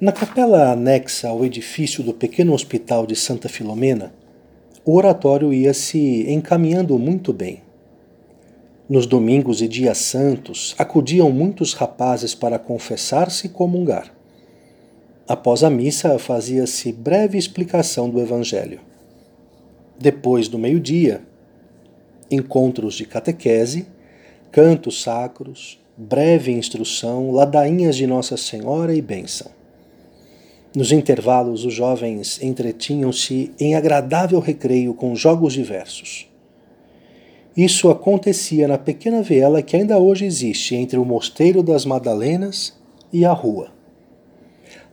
Na capela anexa ao edifício do pequeno hospital de Santa Filomena, o oratório ia se encaminhando muito bem. Nos domingos e dias santos, acudiam muitos rapazes para confessar-se e comungar. Após a missa, fazia-se breve explicação do Evangelho. Depois do meio-dia, encontros de catequese, cantos sacros, breve instrução, ladainhas de Nossa Senhora e bênção. Nos intervalos, os jovens entretinham-se em agradável recreio com jogos diversos. Isso acontecia na pequena viela que ainda hoje existe entre o Mosteiro das Madalenas e a rua.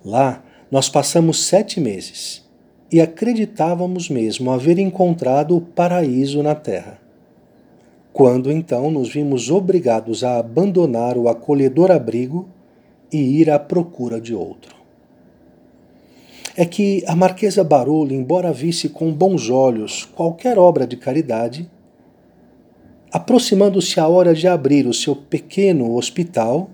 Lá nós passamos sete meses e acreditávamos mesmo haver encontrado o paraíso na terra. Quando então nos vimos obrigados a abandonar o acolhedor abrigo e ir à procura de outro. É que a Marquesa Barolo, embora visse com bons olhos qualquer obra de caridade, aproximando-se a hora de abrir o seu pequeno hospital,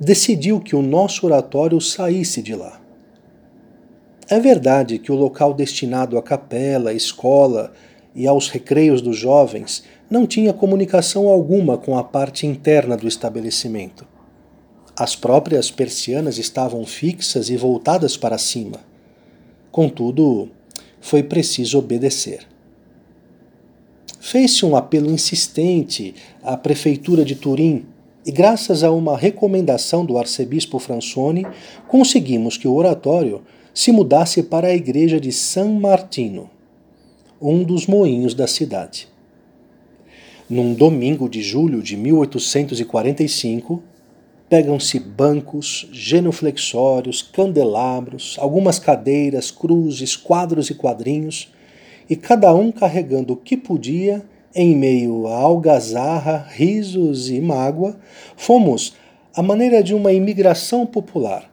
decidiu que o nosso oratório saísse de lá. É verdade que o local destinado à capela, à escola e aos recreios dos jovens não tinha comunicação alguma com a parte interna do estabelecimento. As próprias persianas estavam fixas e voltadas para cima. Contudo, foi preciso obedecer. Fez-se um apelo insistente à prefeitura de Turim e, graças a uma recomendação do arcebispo Fransoni, conseguimos que o oratório se mudasse para a igreja de San Martino, um dos moinhos da cidade num domingo de julho de 1845, pegam-se bancos, genuflexórios, candelabros, algumas cadeiras, cruzes, quadros e quadrinhos, e cada um carregando o que podia, em meio a algazarra, risos e mágoa, fomos, à maneira de uma imigração popular,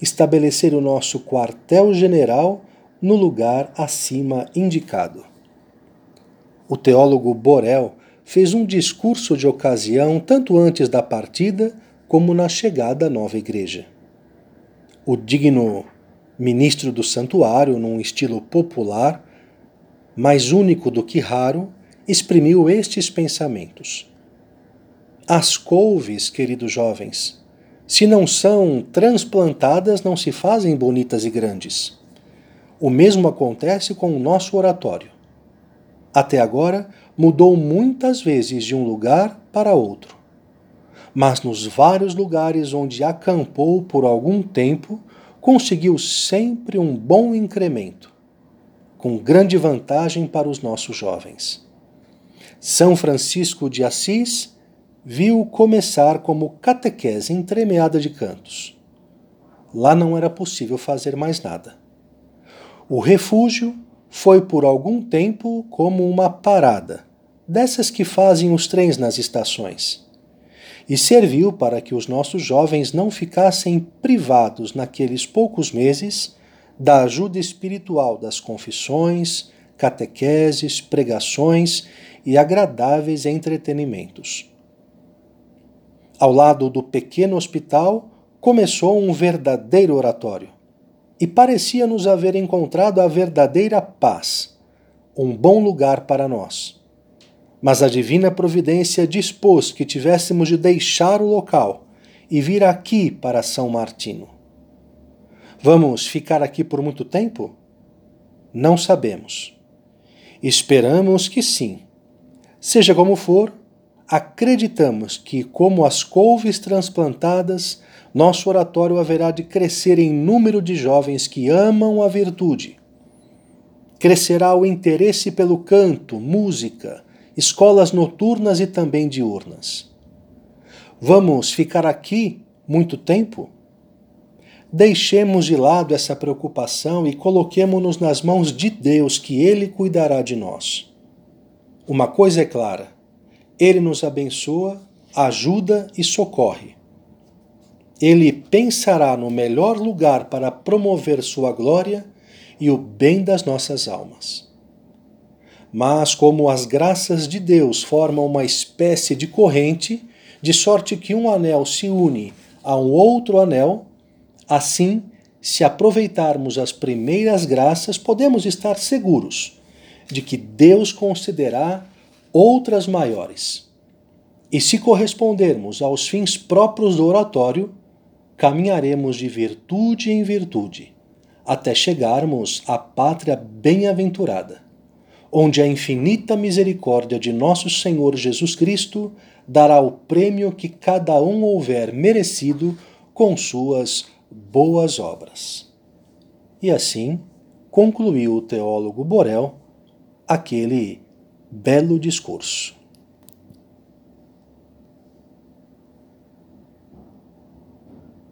estabelecer o nosso quartel-general no lugar acima indicado. O teólogo Borel fez um discurso de ocasião tanto antes da partida como na chegada à nova igreja. O digno ministro do santuário, num estilo popular, mais único do que raro, exprimiu estes pensamentos. As couves, queridos jovens, se não são transplantadas, não se fazem bonitas e grandes. O mesmo acontece com o nosso oratório. Até agora, mudou muitas vezes de um lugar para outro. Mas nos vários lugares onde acampou por algum tempo, conseguiu sempre um bom incremento, com grande vantagem para os nossos jovens. São Francisco de Assis viu começar como catequese entremeada de cantos. Lá não era possível fazer mais nada. O refúgio foi por algum tempo como uma parada, dessas que fazem os trens nas estações, e serviu para que os nossos jovens não ficassem privados naqueles poucos meses da ajuda espiritual das confissões, catequeses, pregações e agradáveis entretenimentos. Ao lado do pequeno hospital começou um verdadeiro oratório, e parecia-nos haver encontrado a verdadeira paz, um bom lugar para nós mas a divina providência dispôs que tivéssemos de deixar o local e vir aqui para São Martino. Vamos ficar aqui por muito tempo? Não sabemos. Esperamos que sim. Seja como for, acreditamos que, como as couves transplantadas, nosso oratório haverá de crescer em número de jovens que amam a virtude. Crescerá o interesse pelo canto, música, escolas noturnas e também diurnas. Vamos ficar aqui muito tempo? Deixemos de lado essa preocupação e coloquemo-nos nas mãos de Deus, que Ele cuidará de nós. Uma coisa é clara: Ele nos abençoa, ajuda e socorre. Ele pensará no melhor lugar para promover Sua glória e o bem das nossas almas. Mas, como as graças de Deus formam uma espécie de corrente, de sorte que um anel se une a um outro anel, assim se aproveitarmos as primeiras graças, podemos estar seguros de que Deus concederá outras maiores. E se correspondermos aos fins próprios do oratório, caminharemos de virtude em virtude, até chegarmos à pátria bem-aventurada, onde a infinita misericórdia de nosso Senhor Jesus Cristo dará o prêmio que cada um houver merecido com suas boas obras. E assim concluiu o teólogo Borel aquele belo discurso.